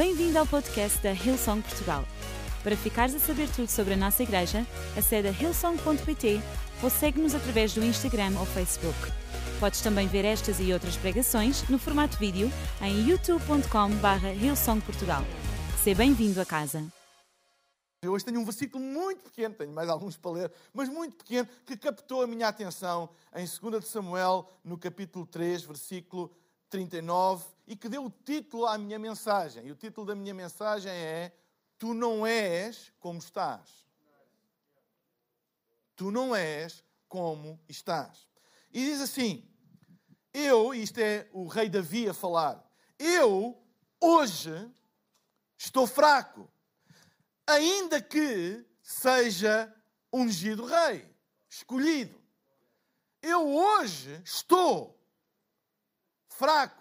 Bem-vindo ao podcast da Hillsong Portugal. Para ficares a saber tudo sobre a nossa igreja, acede a hillsong.pt ou segue-nos através do Instagram ou Facebook. Podes também ver estas e outras pregações no formato vídeo em youtube.com.br hillsongportugal. Seja bem-vindo a casa. Eu hoje tenho um versículo muito pequeno, tenho mais alguns para ler, mas muito pequeno, que captou a minha atenção em 2 de Samuel, no capítulo 3, versículo 39, e que deu o título à minha mensagem. E o título da minha mensagem é Tu não és como estás. Tu não és como estás. E diz assim: Eu, isto é o rei Davi a falar, eu hoje estou fraco ainda que seja ungido rei, escolhido. Eu hoje estou fraco,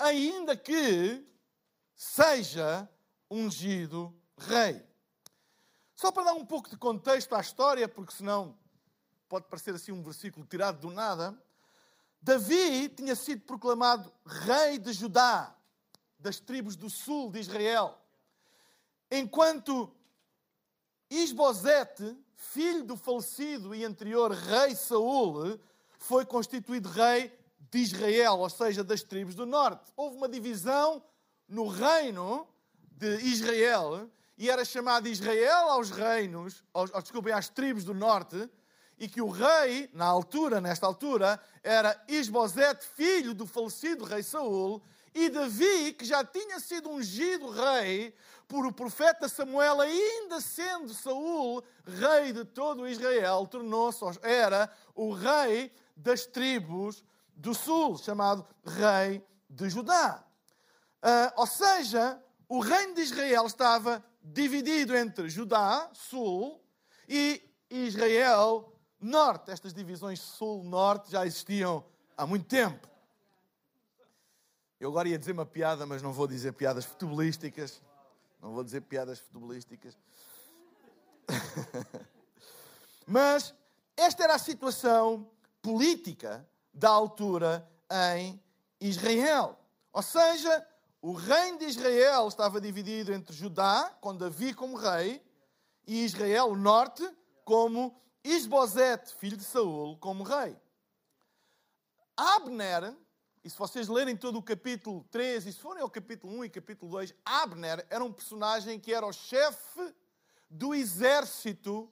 ainda que seja ungido rei. Só para dar um pouco de contexto à história, porque senão pode parecer assim um versículo tirado do nada. Davi tinha sido proclamado rei de Judá, das tribos do sul de Israel enquanto Isbosete, filho do falecido e anterior rei Saul, foi constituído rei de Israel, ou seja, das tribos do norte. Houve uma divisão no reino de Israel e era chamado Israel aos reinos, aos, desculpem, às tribos do norte, e que o rei, na altura, nesta altura, era Isbosete, filho do falecido rei Saul, e Davi, que já tinha sido ungido rei, por o profeta Samuel, ainda sendo Saul rei de todo Israel, tornou-se, era o rei das tribos do sul, chamado rei de Judá. Uh, ou seja, o reino de Israel estava dividido entre Judá, sul, e Israel, norte. Estas divisões sul-norte já existiam há muito tempo. Eu agora ia dizer uma piada, mas não vou dizer piadas futebolísticas. Não vou dizer piadas futebolísticas. Mas esta era a situação política da altura em Israel. Ou seja, o reino de Israel estava dividido entre Judá, com Davi como rei, e Israel, o norte, como Isbosete, filho de Saul, como rei. Abner, e se vocês lerem todo o capítulo 3, e se forem ao capítulo 1 e capítulo 2, Abner era um personagem que era o chefe do exército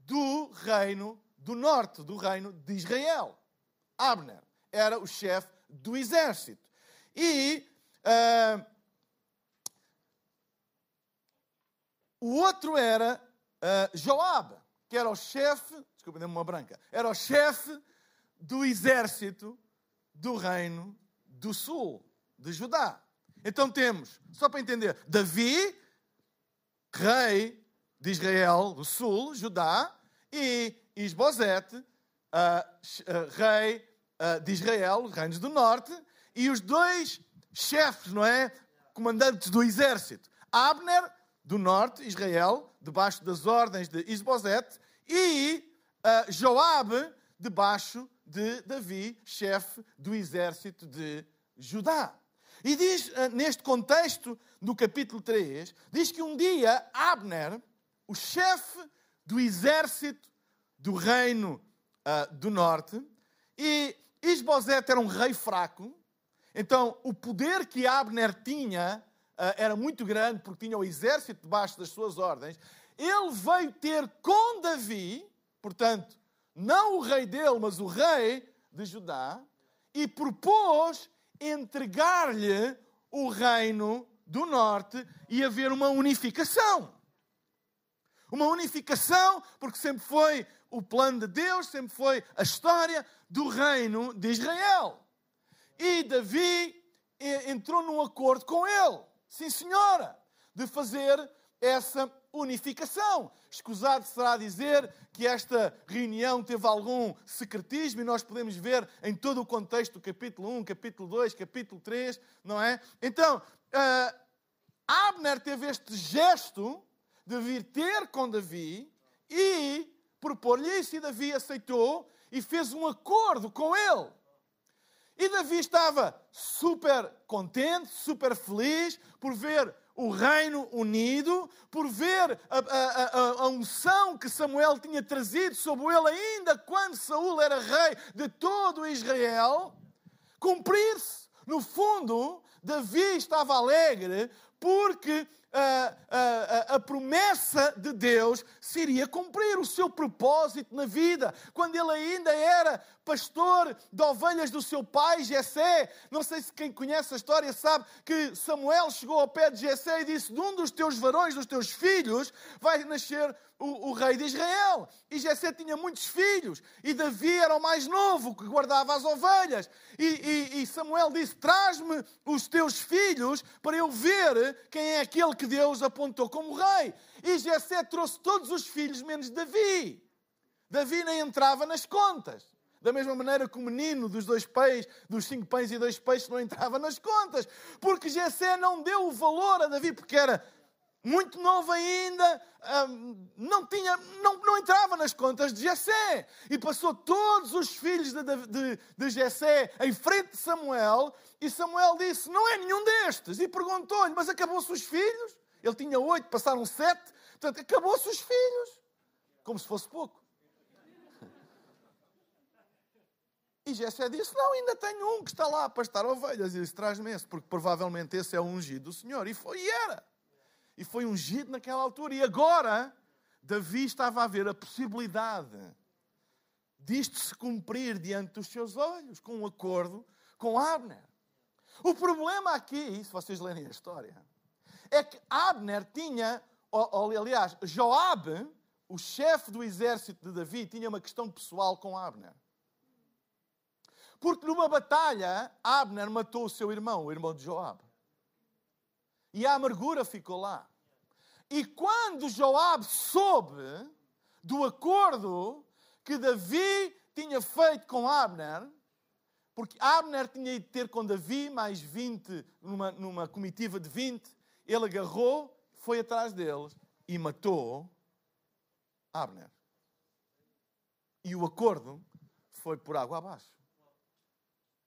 do reino do norte, do reino de Israel. Abner era o chefe do exército. E uh, o outro era uh, Joab, que era o chefe, desculpa, dei-me uma branca, era o chefe do exército do reino do sul, de Judá. Então temos, só para entender, Davi, rei de Israel do sul, Judá, e Isbosete, uh, uh, rei uh, de Israel, reinos do norte, e os dois chefes, não é? Comandantes do exército. Abner, do norte, Israel, debaixo das ordens de Isbosete, e Joabe, debaixo de Davi, chefe do exército de Judá. E diz, eh, neste contexto, no capítulo 3, diz que um dia Abner, o chefe do exército do reino uh, do norte, e Isbosete era um rei fraco, então o poder que Abner tinha uh, era muito grande, porque tinha o exército debaixo das suas ordens. Ele veio ter com Davi, portanto, não o rei dele, mas o rei de Judá, e propôs entregar-lhe o reino do norte e haver uma unificação. Uma unificação, porque sempre foi o plano de Deus, sempre foi a história do reino de Israel. E Davi entrou num acordo com ele, sim senhora, de fazer essa unificação. Escusado será dizer que esta reunião teve algum secretismo e nós podemos ver em todo o contexto do capítulo 1, capítulo 2, capítulo 3, não é? Então, uh, Abner teve este gesto de vir ter com Davi e propor-lhe isso, e Davi aceitou e fez um acordo com ele. E Davi estava super contente, super feliz por ver o reino unido, por ver a, a, a, a, unção que Samuel tinha trazido sobre ele ainda quando Saul era rei de todo Israel, cumprir-se. No fundo, Davi estava alegre porque a, a, a, promessa de Deus se iria cumprir, o seu propósito na vida. Quando ele ainda era pastor de ovelhas do seu pai, Jessé, não sei se quem conhece a história sabe que Samuel chegou ao pé de Jessé e disse: De um dos teus varões, dos teus filhos, vai nascer o, o, rei de Israel. E Jessé tinha muitos filhos. E Davi era o mais novo, que guardava as ovelhas. E, e, e Samuel disse: Traz-me os teus filhos para eu ver quem é aquele que Deus apontou como rei. E Jessé trouxe todos os filhos, menos Davi. Davi nem entrava nas contas. Da mesma maneira que o menino dos dois pães, dos cinco pães e dois peixes, não entrava nas contas. Porque Jessé não deu o valor a Davi, porque era muito novo ainda, não, tinha, não, não entrava nas contas de Jessé. E passou todos os filhos de, de, de Jessé em frente de Samuel, e Samuel disse: Não é nenhum destes. E perguntou-lhe: Mas acabou-se os filhos? Ele tinha oito, passaram sete, portanto, acabou-se os filhos. Como se fosse pouco. E Jessé disse: Não, ainda tenho um que está lá a pastar ovelhas. E disse: Traz-me esse, porque provavelmente esse é o ungido do Senhor. E foi, e era e foi ungido naquela altura. E agora, Davi estava a ver a possibilidade disto se cumprir diante dos seus olhos, com um acordo com Abner. O problema aqui, se vocês lerem a história, é que Abner tinha, aliás, Joabe, o chefe do exército de Davi, tinha uma questão pessoal com Abner. Porque numa batalha, Abner matou o seu irmão, o irmão de Joabe. E a amargura ficou lá. E quando Joabe soube do acordo que Davi tinha feito com Abner, porque Abner tinha ido ter com Davi mais 20, numa, numa comitiva de 20, ele agarrou, foi atrás deles e matou Abner. E o acordo foi por água abaixo.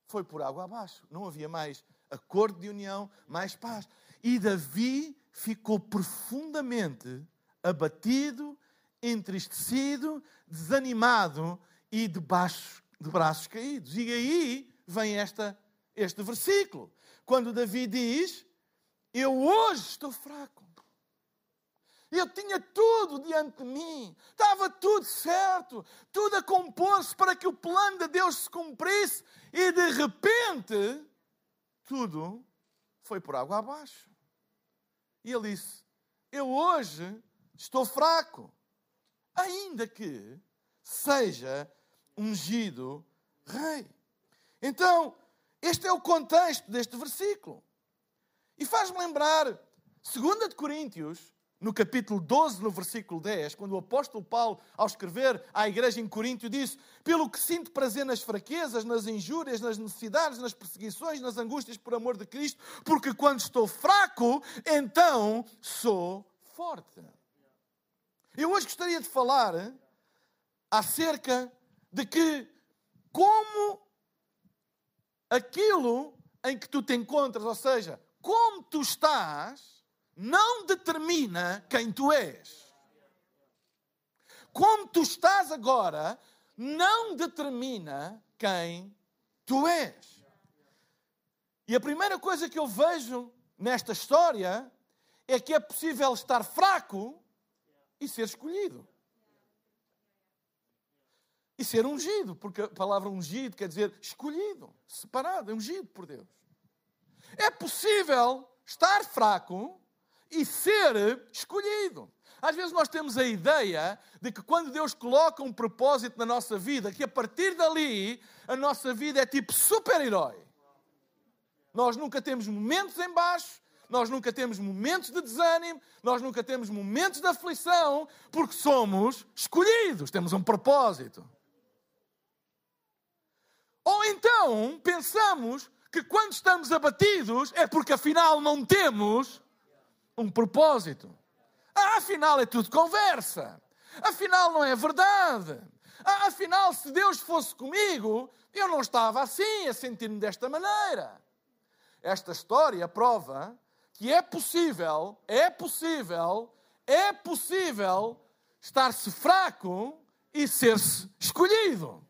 Foi por água abaixo. Não havia mais acordo de união, mais paz. E Davi ficou profundamente abatido, entristecido, desanimado e de, baixo, de braços caídos. E aí vem esta, este versículo. Quando Davi diz: Eu hoje estou fraco. Eu tinha tudo diante de mim, estava tudo certo, tudo a compor-se para que o plano de Deus se cumprisse, e de repente, tudo foi por água abaixo. E ele disse: Eu hoje estou fraco, ainda que seja ungido rei. Então, este é o contexto deste versículo. E faz-me lembrar 2 de Coríntios no capítulo 12, no versículo 10, quando o apóstolo Paulo, ao escrever à igreja em Coríntio, disse: Pelo que sinto prazer nas fraquezas, nas injúrias, nas necessidades, nas perseguições, nas angústias por amor de Cristo, porque quando estou fraco, então sou forte. Eu hoje gostaria de falar acerca de que, como aquilo em que tu te encontras, ou seja, como tu estás, não determina quem tu és. Como tu estás agora, não determina quem tu és. E a primeira coisa que eu vejo nesta história é que é possível estar fraco e ser escolhido. E ser ungido, porque a palavra ungido quer dizer escolhido, separado, ungido por Deus. É possível estar fraco e ser escolhido. Às vezes nós temos a ideia de que quando Deus coloca um propósito na nossa vida, que a partir dali a nossa vida é tipo super-herói. Nós nunca temos momentos em baixo, nós nunca temos momentos de desânimo, nós nunca temos momentos de aflição, porque somos escolhidos, temos um propósito. Ou então pensamos que quando estamos abatidos é porque afinal não temos um propósito. Ah, afinal é tudo conversa. Afinal não é verdade. Ah, afinal, se Deus fosse comigo, eu não estava assim, a sentir-me desta maneira. Esta história prova que é possível, é possível, é possível estar-se fraco e ser-se escolhido.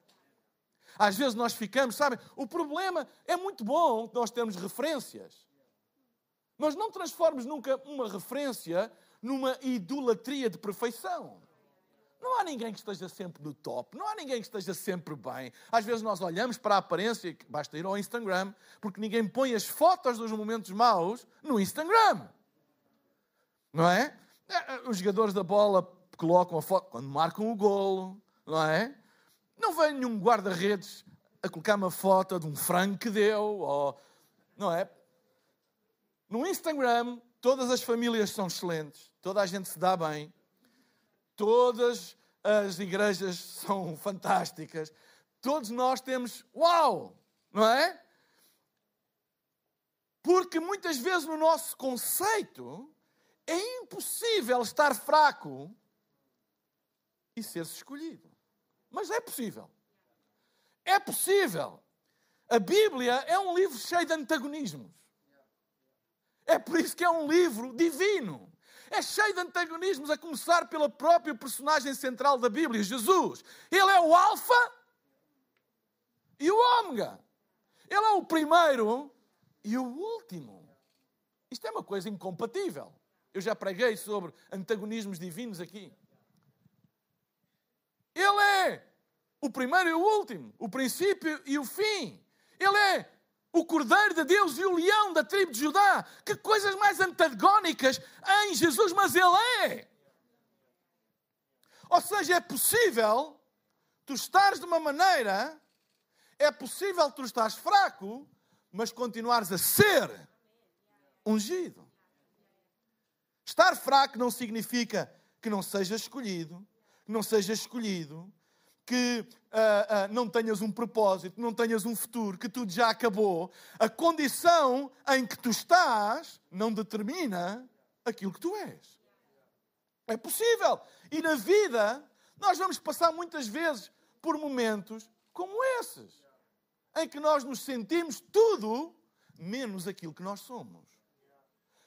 Às vezes nós ficamos, sabe? O problema é muito bom nós termos referências. Mas não transformes nunca uma referência numa idolatria de perfeição. Não há ninguém que esteja sempre no top, não há ninguém que esteja sempre bem. Às vezes nós olhamos para a aparência, basta ir ao Instagram, porque ninguém põe as fotos dos momentos maus no Instagram. Não é? é, é os jogadores da bola colocam a foto quando marcam o golo, não é? Não vem nenhum guarda-redes a colocar uma foto de um frango que deu, ou, não é? No Instagram, todas as famílias são excelentes, toda a gente se dá bem, todas as igrejas são fantásticas, todos nós temos uau, não é? Porque muitas vezes no nosso conceito é impossível estar fraco e ser-se escolhido. Mas é possível. É possível. A Bíblia é um livro cheio de antagonismos. É por isso que é um livro divino. É cheio de antagonismos, a começar pela própria personagem central da Bíblia, Jesus. Ele é o Alfa e o Ômega. Ele é o primeiro e o último. Isto é uma coisa incompatível. Eu já preguei sobre antagonismos divinos aqui. Ele é o primeiro e o último, o princípio e o fim. Ele é o Cordeiro de Deus e o leão da tribo de Judá. Que coisas mais antagónicas em Jesus, mas Ele é. Ou seja, é possível tu estares de uma maneira, é possível tu estares fraco, mas continuares a ser ungido. Estar fraco não significa que não seja escolhido, que não sejas escolhido, que uh, uh, não tenhas um propósito, não tenhas um futuro, que tudo já acabou. A condição em que tu estás não determina aquilo que tu és. É possível. E na vida, nós vamos passar muitas vezes por momentos como esses, em que nós nos sentimos tudo menos aquilo que nós somos.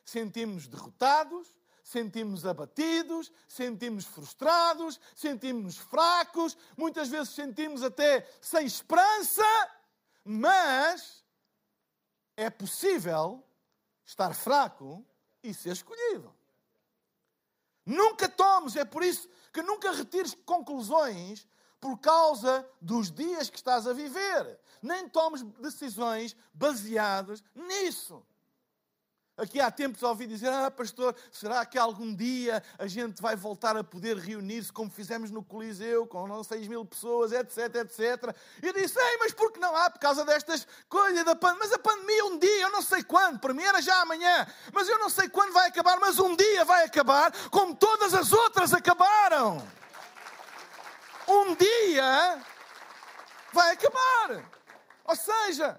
Sentimos derrotados, sentimos abatidos, sentimos frustrados, sentimos fracos, muitas vezes sentimos até sem esperança, mas é possível estar fraco e ser escolhido. Nunca tomes, é por isso que nunca retires conclusões por causa dos dias que estás a viver. Nem tomes decisões baseadas nisso. Aqui há tempos ouvi dizer: Ah, pastor, será que algum dia a gente vai voltar a poder reunir-se como fizemos no Coliseu, com não 6 mil pessoas, etc, etc. E eu disse: Ei, mas por que não há? Por causa destas coisas da pandemia. Mas a pandemia, um dia, eu não sei quando, para mim era já amanhã, mas eu não sei quando vai acabar, mas um dia vai acabar, como todas as outras acabaram. Um dia vai acabar. Ou seja,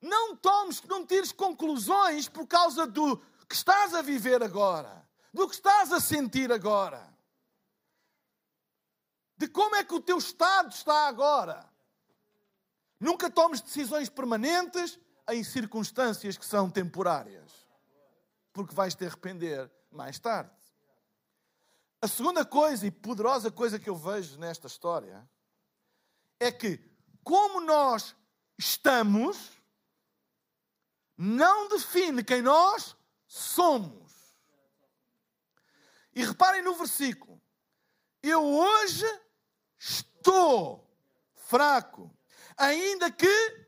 não tomes, não tires conclusões por causa do que estás a viver agora, do que estás a sentir agora, de como é que o teu estado está agora. Nunca tomes decisões permanentes em circunstâncias que são temporárias, porque vais te arrepender mais tarde. A segunda coisa e poderosa coisa que eu vejo nesta história é que, como nós estamos, não define quem nós somos. E reparem no versículo. Eu hoje estou fraco, ainda que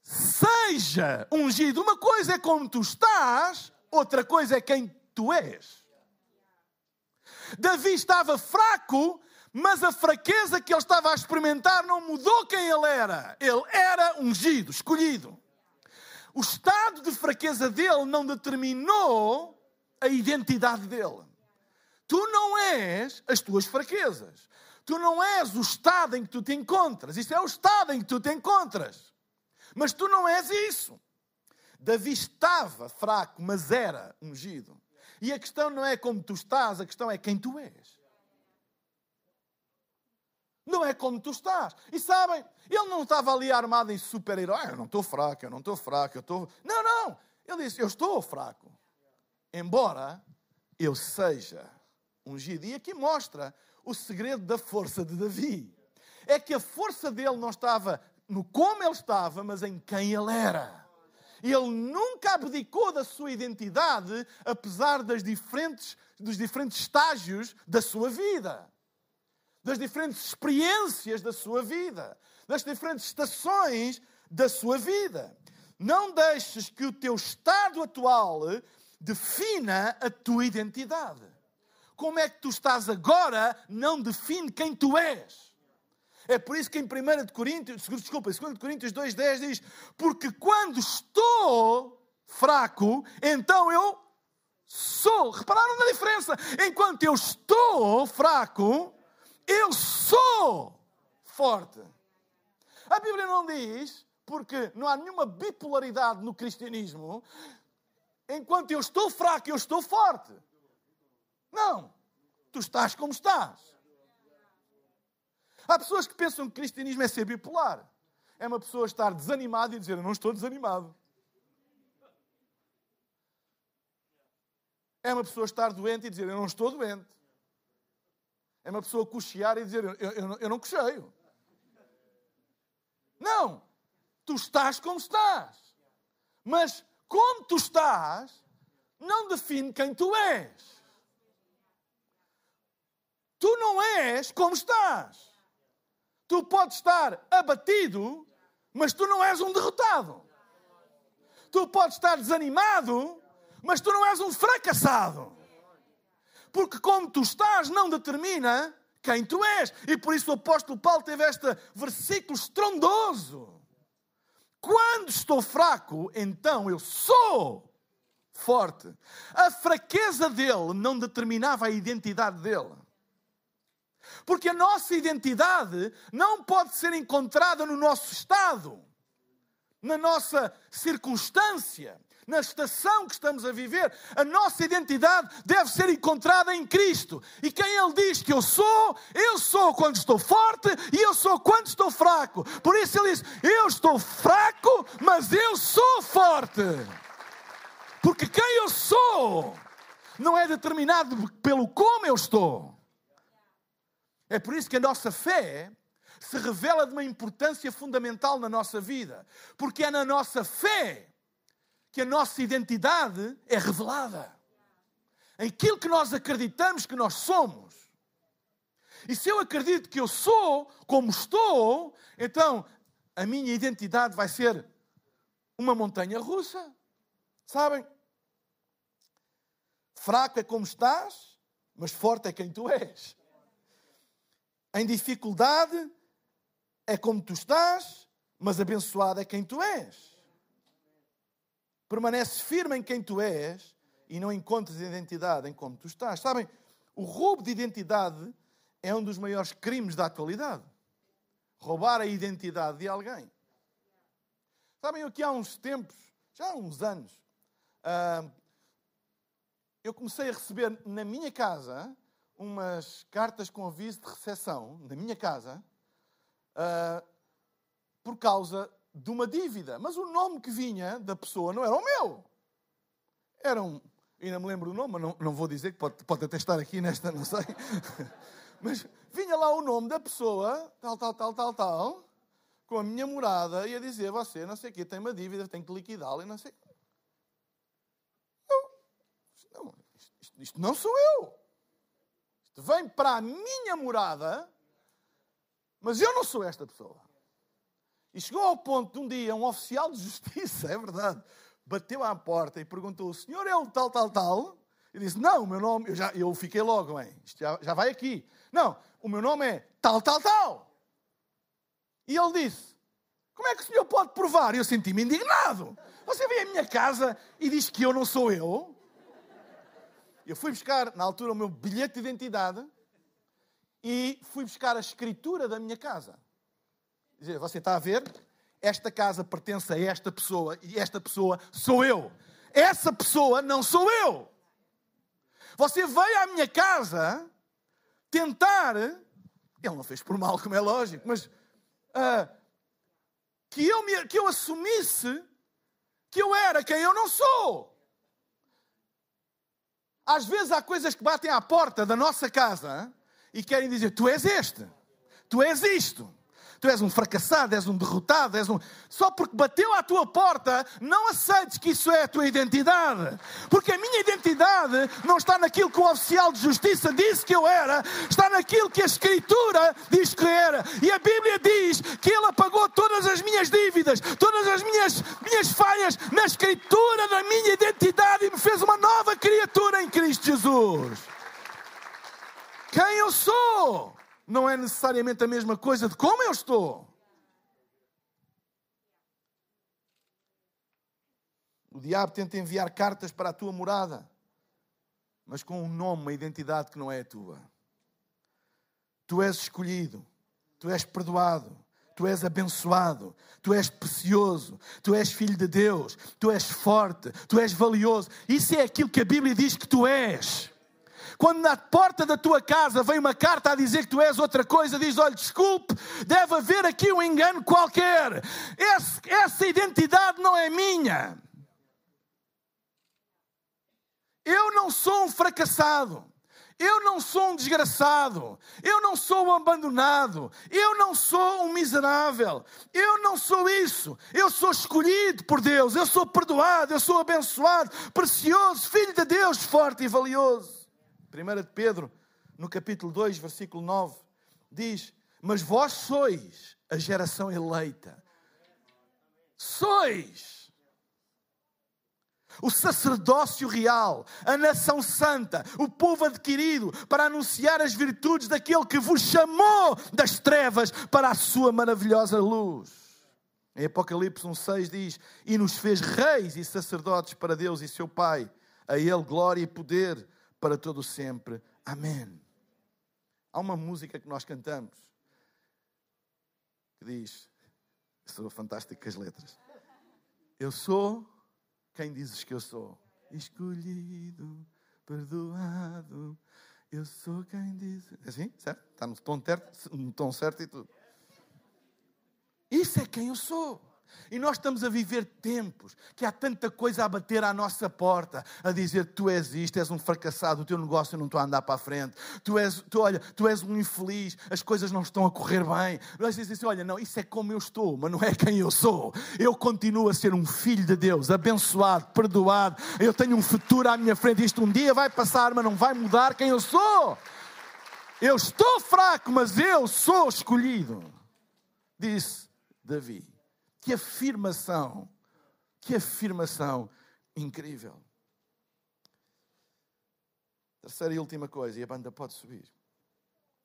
seja ungido. Uma coisa é como tu estás, outra coisa é quem tu és. Davi estava fraco, mas a fraqueza que ele estava a experimentar não mudou quem ele era. Ele era ungido, escolhido. O estado de fraqueza dele não determinou a identidade dele. Tu não és as tuas fraquezas. Tu não és o estado em que tu te encontras. Isso é o estado em que tu te encontras. Mas tu não és isso. Davi estava fraco, mas era ungido. E a questão não é como tu estás, a questão é quem tu és. Não é como tu estás. E sabem, ele não estava ali armado em super-herói. Ah, eu não estou fraco, eu não estou fraco, eu estou. Não, não. Ele disse: Eu estou fraco. Embora eu seja ungido. E aqui mostra o segredo da força de Davi. É que a força dele não estava no como ele estava, mas em quem ele era. Ele nunca abdicou da sua identidade, apesar das diferentes, dos diferentes estágios da sua vida das diferentes experiências da sua vida, das diferentes estações da sua vida. Não deixes que o teu estado atual defina a tua identidade. Como é que tu estás agora não define quem tu és. É por isso que em 1 Coríntios, desculpa, em 2 Coríntios 2,10 diz: Porque quando estou fraco, então eu sou. Repararam na diferença? Enquanto eu estou fraco, eu sou forte. A Bíblia não diz, porque não há nenhuma bipolaridade no cristianismo, enquanto eu estou fraco, eu estou forte. Não. Tu estás como estás. Há pessoas que pensam que cristianismo é ser bipolar. É uma pessoa estar desanimada e dizer: Eu não estou desanimado. É uma pessoa estar doente e dizer: Eu não estou doente. É uma pessoa cochear e dizer: Eu, eu, eu não cocheio. Não! Tu estás como estás. Mas como tu estás, não define quem tu és. Tu não és como estás. Tu podes estar abatido, mas tu não és um derrotado. Tu podes estar desanimado, mas tu não és um fracassado. Porque como tu estás não determina quem tu és. E por isso o apóstolo Paulo teve este versículo estrondoso. Quando estou fraco, então eu sou forte. A fraqueza dele não determinava a identidade dele. Porque a nossa identidade não pode ser encontrada no nosso estado, na nossa circunstância, na estação que estamos a viver, a nossa identidade deve ser encontrada em Cristo. E quem Ele diz que eu sou, eu sou quando estou forte e eu sou quando estou fraco. Por isso Ele diz: Eu estou fraco, mas eu sou forte. Porque quem eu sou não é determinado pelo como eu estou. É por isso que a nossa fé se revela de uma importância fundamental na nossa vida. Porque é na nossa fé que a nossa identidade é revelada. Aquilo que nós acreditamos que nós somos. E se eu acredito que eu sou como estou, então a minha identidade vai ser uma montanha russa. Sabem? Fraco é como estás, mas forte é quem tu és. Em dificuldade é como tu estás, mas abençoado é quem tu és permaneces firme em quem tu és e não encontras identidade em como tu estás. Sabem, o roubo de identidade é um dos maiores crimes da atualidade. Roubar a identidade de alguém. Sabem, aqui há uns tempos, já há uns anos, uh, eu comecei a receber na minha casa umas cartas com aviso de recepção, na minha casa, uh, por causa de uma dívida. Mas o nome que vinha da pessoa não era o meu. Era um. Ainda me lembro o nome, mas não, não vou dizer, que pode, pode até estar aqui nesta, não sei. Mas vinha lá o nome da pessoa, tal, tal, tal, tal, tal, com a minha morada, e a dizer: Você, não sei o quê, tem uma dívida, tem que liquidá-la e não sei. Não, não isto, isto não sou eu. Isto vem para a minha morada, mas eu não sou esta pessoa. E chegou ao ponto de um dia um oficial de justiça, é verdade, bateu à porta e perguntou: o senhor é o tal, tal, tal? E disse: Não, o meu nome, eu, já, eu fiquei logo, hein? Isto já, já vai aqui. Não, o meu nome é tal, tal, tal. E ele disse: Como é que o senhor pode provar? E eu senti-me indignado. Você vem à minha casa e diz que eu não sou eu? Eu fui buscar, na altura, o meu bilhete de identidade e fui buscar a escritura da minha casa dizer, você está a ver? Esta casa pertence a esta pessoa e esta pessoa sou eu. Essa pessoa não sou eu. Você veio à minha casa tentar Ele não fez por mal, como é lógico, mas uh, que, eu me, que eu assumisse que eu era quem eu não sou. Às vezes há coisas que batem à porta da nossa casa e querem dizer: Tu és este, tu és isto tu és um fracassado, és um derrotado, és um. Só porque bateu à tua porta, não aceites que isso é a tua identidade. Porque a minha identidade não está naquilo que o oficial de justiça disse que eu era, está naquilo que a Escritura diz que era. E a Bíblia diz que Ele apagou todas as minhas dívidas, todas as minhas, minhas falhas na Escritura da minha identidade e me fez uma nova criatura em Cristo Jesus. Quem eu sou? Não é necessariamente a mesma coisa de como eu estou. O diabo tenta enviar cartas para a tua morada, mas com um nome, uma identidade que não é a tua. Tu és escolhido, tu és perdoado, tu és abençoado, tu és precioso, tu és filho de Deus, tu és forte, tu és valioso. Isso é aquilo que a Bíblia diz que tu és. Quando na porta da tua casa vem uma carta a dizer que tu és outra coisa, diz: olha, desculpe, deve haver aqui um engano qualquer. Esse, essa identidade não é minha. Eu não sou um fracassado. Eu não sou um desgraçado, eu não sou um abandonado, eu não sou um miserável, eu não sou isso. Eu sou escolhido por Deus, eu sou perdoado, eu sou abençoado, precioso, filho de Deus, forte e valioso. 1 de Pedro, no capítulo 2, versículo 9, diz: Mas vós sois a geração eleita. Sois o sacerdócio real, a nação santa, o povo adquirido para anunciar as virtudes daquele que vos chamou das trevas para a sua maravilhosa luz. Em Apocalipse 1,6 diz: E nos fez reis e sacerdotes para Deus e seu Pai, a Ele glória e poder para todo sempre. Amém. Há uma música que nós cantamos que diz: Sou fantástico com as letras. Eu sou quem dizes que eu sou. Escolhido, perdoado. Eu sou quem diz. É assim? Certo? Está no tom, certo, no tom certo e tudo. Isso é quem eu sou. E nós estamos a viver tempos que há tanta coisa a bater à nossa porta, a dizer: tu és isto, és um fracassado, o teu negócio não está a andar para a frente, tu és, tu, olha, tu és um infeliz, as coisas não estão a correr bem. Nós dizemos assim: olha, não, isso é como eu estou, mas não é quem eu sou. Eu continuo a ser um filho de Deus, abençoado, perdoado. Eu tenho um futuro à minha frente. Isto um dia vai passar, mas não vai mudar quem eu sou. Eu estou fraco, mas eu sou escolhido, disse Davi. Que afirmação! Que afirmação incrível! Terceira e última coisa, e a banda pode subir.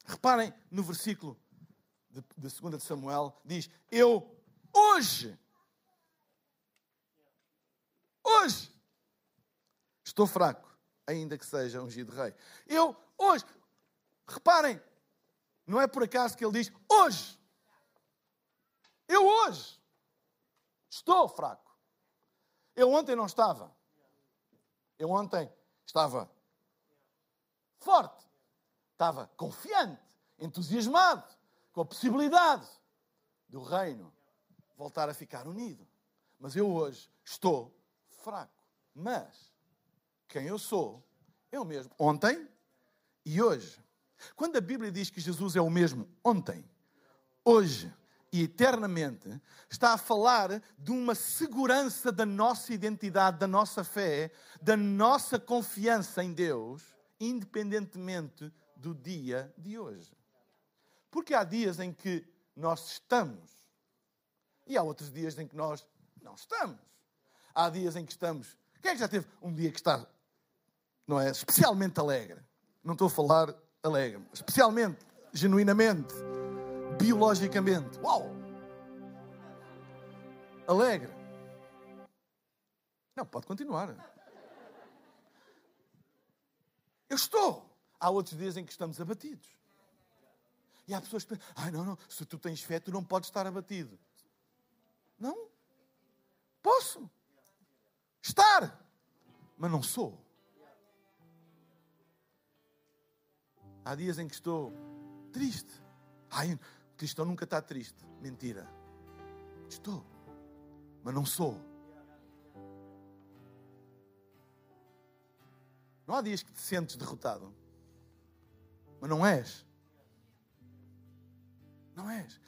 Reparem no versículo de, de 2 de Samuel, diz: Eu hoje, hoje, estou fraco, ainda que seja ungido rei. Eu hoje, reparem, não é por acaso que ele diz hoje. Eu hoje. Estou fraco. Eu ontem não estava. Eu ontem estava forte. Estava confiante, entusiasmado com a possibilidade do reino voltar a ficar unido. Mas eu hoje estou fraco. Mas quem eu sou, eu mesmo. Ontem e hoje. Quando a Bíblia diz que Jesus é o mesmo ontem, hoje e eternamente, está a falar de uma segurança da nossa identidade, da nossa fé, da nossa confiança em Deus, independentemente do dia de hoje. Porque há dias em que nós estamos e há outros dias em que nós não estamos. Há dias em que estamos. Quem é que já teve um dia que está, não é? Especialmente alegre. Não estou a falar alegre, especialmente, genuinamente biologicamente. Uau! Alegre. Não, pode continuar. Eu estou. Há outros dias em que estamos abatidos. E há pessoas que pensam, ai não, não, se tu tens fé, tu não podes estar abatido. Não. Posso. Estar. Mas não sou. Há dias em que estou triste Ai, cristão nunca está triste. Mentira. Estou. Mas não sou. Não há dias que te sentes derrotado. Mas não és. Não és.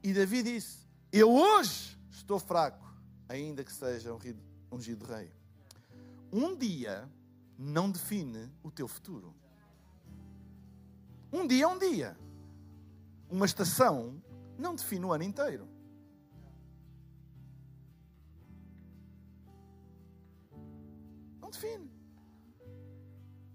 E Davi disse: Eu hoje estou fraco, ainda que seja ungido, rei. Um dia não define o teu futuro. Um dia é um dia. Uma estação não define o ano inteiro. Não define.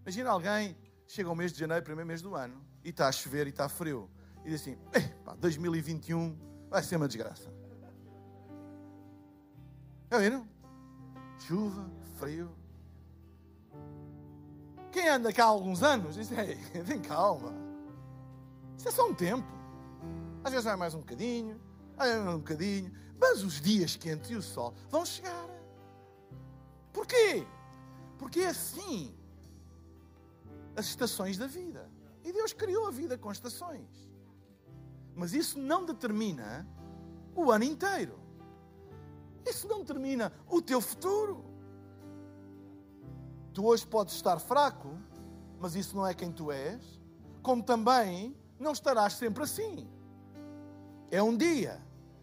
Imagina alguém chega ao mês de janeiro, primeiro mês do ano, e está a chover e está frio. E diz assim: pá, 2021 vai ser uma desgraça. Já viram? Chuva, frio. Quem anda cá há alguns anos diz: Ei, vem calma. Isso é só um tempo. Às vezes vai mais um bocadinho, às vezes mais um bocadinho. Mas os dias quentes e o sol vão chegar. Porquê? Porque é assim as estações da vida. E Deus criou a vida com estações. Mas isso não determina o ano inteiro. Isso não determina o teu futuro. Tu hoje podes estar fraco, mas isso não é quem tu és, como também não estarás sempre assim. É um dia,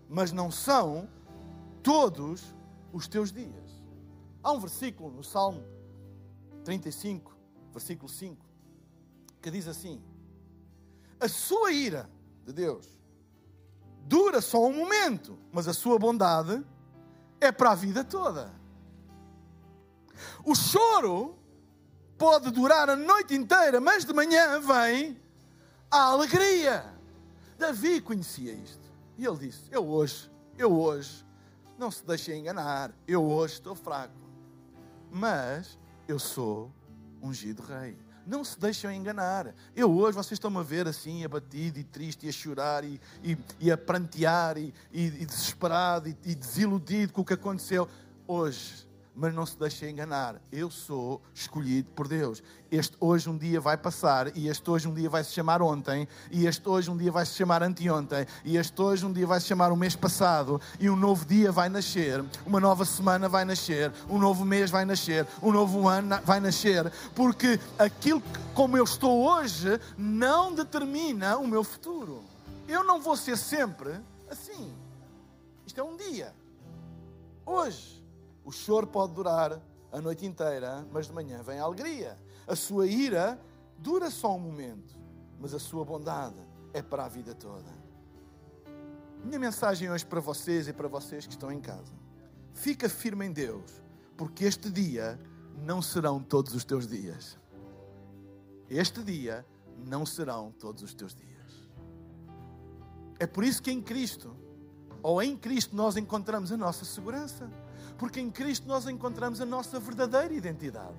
mas não são todos os teus dias. Há um versículo no Salmo 35, versículo 5, que diz assim: A sua ira de Deus dura só um momento, mas a sua bondade é para a vida toda. O choro pode durar a noite inteira, mas de manhã vem a alegria. Davi conhecia isto. E ele disse: Eu hoje, eu hoje, não se deixe enganar, eu hoje estou fraco. Mas eu sou ungido rei. Não se deixem enganar. Eu hoje, vocês estão-me a ver assim, abatido e triste, e a chorar, e, e, e a prantear, e, e desesperado, e desiludido com o que aconteceu. Hoje, mas não se deixe enganar. Eu sou escolhido por Deus. Este hoje um dia vai passar, e este hoje um dia vai se chamar ontem, e este hoje um dia vai se chamar anteontem, e este hoje um dia vai se chamar o mês passado, e um novo dia vai nascer, uma nova semana vai nascer, um novo mês vai nascer, um novo ano vai nascer, porque aquilo que, como eu estou hoje não determina o meu futuro. Eu não vou ser sempre assim. Isto é um dia. Hoje. O choro pode durar a noite inteira, mas de manhã vem a alegria. A sua ira dura só um momento, mas a sua bondade é para a vida toda. Minha mensagem hoje para vocês e para vocês que estão em casa: fica firme em Deus, porque este dia não serão todos os teus dias. Este dia não serão todos os teus dias. É por isso que em Cristo, ou em Cristo, nós encontramos a nossa segurança porque em Cristo nós encontramos a nossa verdadeira identidade.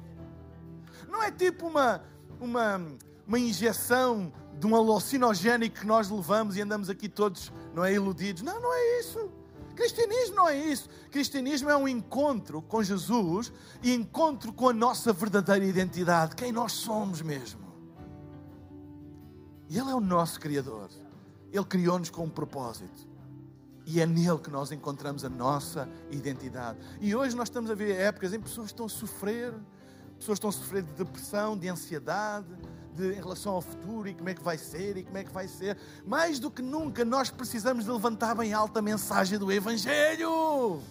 Não é tipo uma, uma, uma injeção de um alucinogénico que nós levamos e andamos aqui todos, não é, iludidos. Não, não é isso. Cristianismo não é isso. Cristianismo é um encontro com Jesus e encontro com a nossa verdadeira identidade, quem nós somos mesmo. E Ele é o nosso Criador. Ele criou-nos com um propósito. E é nele que nós encontramos a nossa identidade. E hoje nós estamos a ver épocas em que pessoas estão a sofrer, pessoas estão a sofrer de depressão, de ansiedade, de, em relação ao futuro e como é que vai ser e como é que vai ser. Mais do que nunca, nós precisamos de levantar bem alta a mensagem do Evangelho.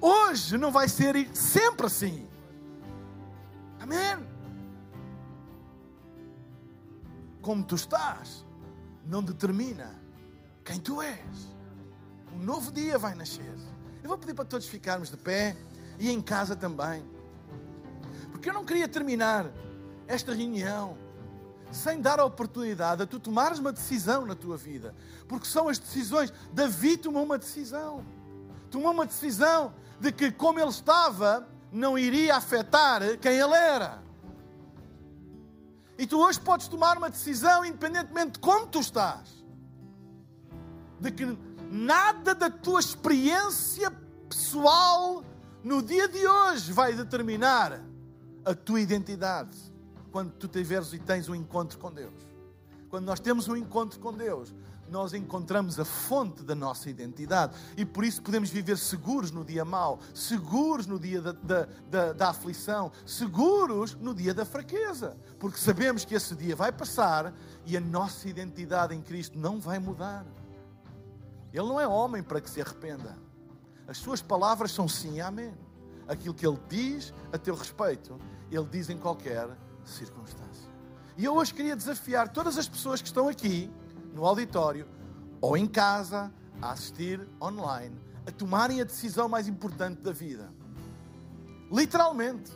Hoje não vai ser sempre assim. Amém. Como tu estás, não determina quem tu és. Um novo dia vai nascer. Eu vou pedir para todos ficarmos de pé e em casa também. Porque eu não queria terminar esta reunião sem dar a oportunidade a tu tomares uma decisão na tua vida. Porque são as decisões. Davi tomou uma decisão. Tomou uma decisão de que, como ele estava, não iria afetar quem ele era. E tu hoje podes tomar uma decisão independentemente de como tu estás de que nada da tua experiência pessoal no dia de hoje vai determinar a tua identidade quando tu tiveres e tens um encontro com Deus. Quando nós temos um encontro com Deus, nós encontramos a fonte da nossa identidade e por isso podemos viver seguros no dia mau, seguros no dia da, da, da, da, aflição, seguros no dia da fraqueza, porque sabemos que esse dia vai passar e a nossa identidade em Cristo não vai mudar. Ele não é homem para que se arrependa. As suas palavras são sim e amém. Aquilo que ele diz a teu respeito, ele diz em qualquer circunstância. E eu hoje queria desafiar todas as pessoas que estão aqui no auditório ou em casa, a assistir online, a tomarem a decisão mais importante da vida. Literalmente.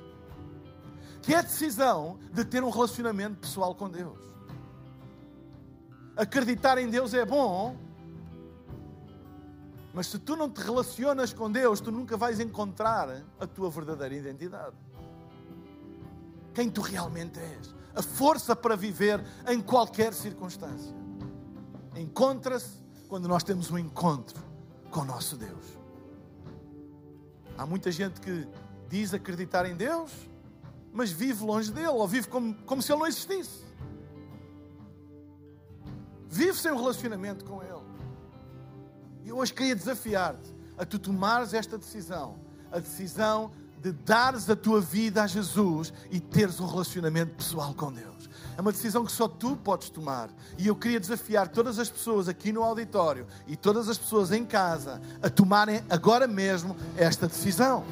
Que é a decisão de ter um relacionamento pessoal com Deus. Acreditar em Deus é bom, mas se tu não te relacionas com Deus, tu nunca vais encontrar a tua verdadeira identidade. Quem tu realmente és. A força para viver em qualquer circunstância encontra-se quando nós temos um encontro com o nosso Deus. Há muita gente que diz acreditar em Deus, mas vive longe dele, ou vive como, como se ele não existisse. Vive sem um relacionamento com ele. E hoje queria desafiar-te a tu tomares esta decisão, a decisão de dares a tua vida a Jesus e teres um relacionamento pessoal com Deus. É uma decisão que só tu podes tomar. E eu queria desafiar todas as pessoas aqui no auditório e todas as pessoas em casa a tomarem agora mesmo esta decisão.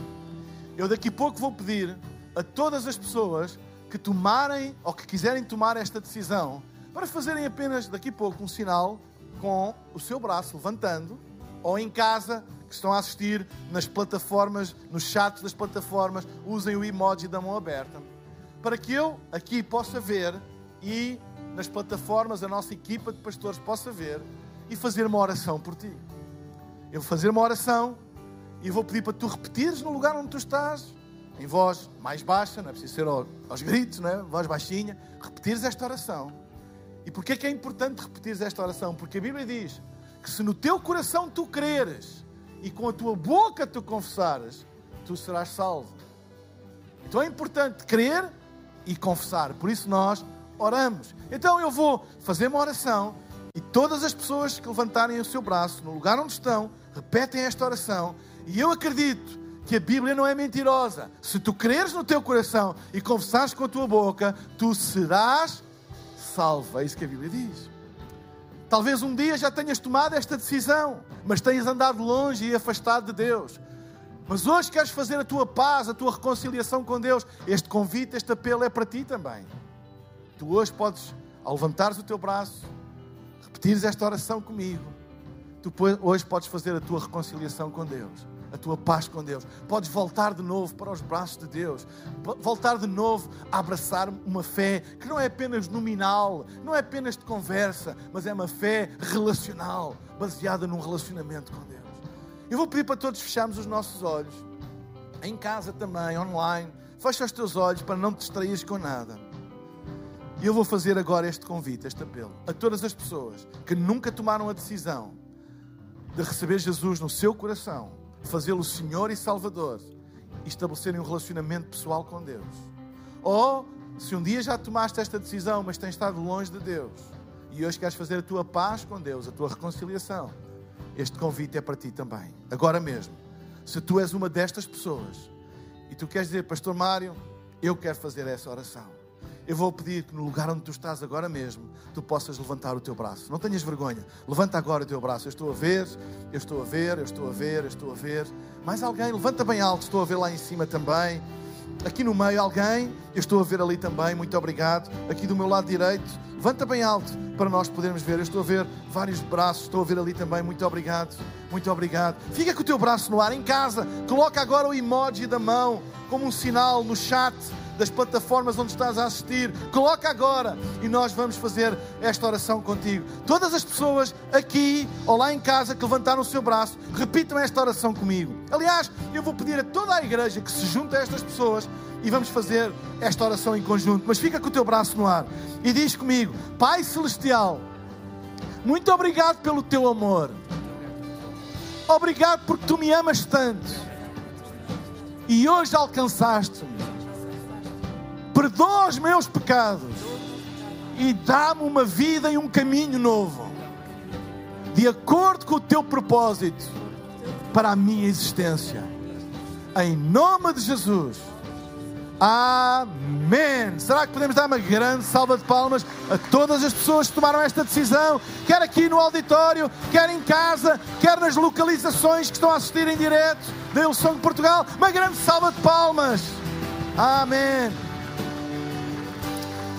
Eu daqui a pouco vou pedir a todas as pessoas que tomarem ou que quiserem tomar esta decisão para fazerem apenas daqui a pouco um sinal com o seu braço levantando ou em casa que estão a assistir nas plataformas, nos chats das plataformas, usem o emoji da mão aberta para que eu aqui possa ver e nas plataformas a nossa equipa de pastores possa ver e fazer uma oração por ti. Eu vou fazer uma oração e vou pedir para tu repetires no lugar onde tu estás, em voz mais baixa, não é preciso ser aos gritos, não é? voz baixinha, repetires esta oração. E porquê é que é importante repetires esta oração? Porque a Bíblia diz que se no teu coração tu creres e com a tua boca tu confessares, tu serás salvo. Então é importante crer e confessar. Por isso nós oramos. Então eu vou fazer uma oração e todas as pessoas que levantarem o seu braço no lugar onde estão, repetem esta oração. E eu acredito que a Bíblia não é mentirosa. Se tu creres no teu coração e confessares com a tua boca, tu serás salvo. É isso que a Bíblia diz. Talvez um dia já tenhas tomado esta decisão, mas tenhas andado longe e afastado de Deus. Mas hoje queres fazer a tua paz, a tua reconciliação com Deus. Este convite, este apelo é para ti também. Tu hoje podes, ao levantares o teu braço, repetires esta oração comigo. Tu hoje podes fazer a tua reconciliação com Deus, a tua paz com Deus. Podes voltar de novo para os braços de Deus, voltar de novo a abraçar uma fé que não é apenas nominal, não é apenas de conversa, mas é uma fé relacional, baseada num relacionamento com Deus. Eu vou pedir para todos fecharmos os nossos olhos. Em casa também, online. Fecha os teus olhos para não te distraires com nada. E eu vou fazer agora este convite, este apelo, a todas as pessoas que nunca tomaram a decisão de receber Jesus no seu coração, fazê-lo Senhor e Salvador e estabelecerem um relacionamento pessoal com Deus. Ou, se um dia já tomaste esta decisão, mas tens estado longe de Deus e hoje queres fazer a tua paz com Deus, a tua reconciliação, este convite é para ti também, agora mesmo. Se tu és uma destas pessoas e tu queres dizer, Pastor Mário, eu quero fazer essa oração. Eu vou pedir que no lugar onde tu estás agora mesmo, tu possas levantar o teu braço. Não tenhas vergonha. Levanta agora o teu braço. Eu estou a ver, eu estou a ver, eu estou a ver, eu estou a ver. Mais alguém? Levanta bem alto. Estou a ver lá em cima também. Aqui no meio, alguém? Eu estou a ver ali também. Muito obrigado. Aqui do meu lado direito. Levanta bem alto para nós podermos ver. Eu estou a ver vários braços, estou a ver ali também. Muito obrigado, muito obrigado. Fica com o teu braço no ar em casa. Coloca agora o emoji da mão como um sinal no chat das plataformas onde estás a assistir. Coloca agora e nós vamos fazer esta oração contigo. Todas as pessoas aqui ou lá em casa que levantaram o seu braço, repitam esta oração comigo. Aliás, eu vou pedir a toda a igreja que se junte a estas pessoas e vamos fazer esta oração em conjunto. Mas fica com o teu braço no ar e diz comigo: Pai Celestial, muito obrigado pelo teu amor. Obrigado porque tu me amas tanto. E hoje alcançaste-me perdoa os meus pecados e dá-me uma vida e um caminho novo, de acordo com o teu propósito para a minha existência. Em nome de Jesus. Amém. Será que podemos dar uma grande salva de palmas a todas as pessoas que tomaram esta decisão, quer aqui no auditório, quer em casa, quer nas localizações que estão a assistir em direto da Ilson de Portugal? Uma grande salva de palmas. Amém.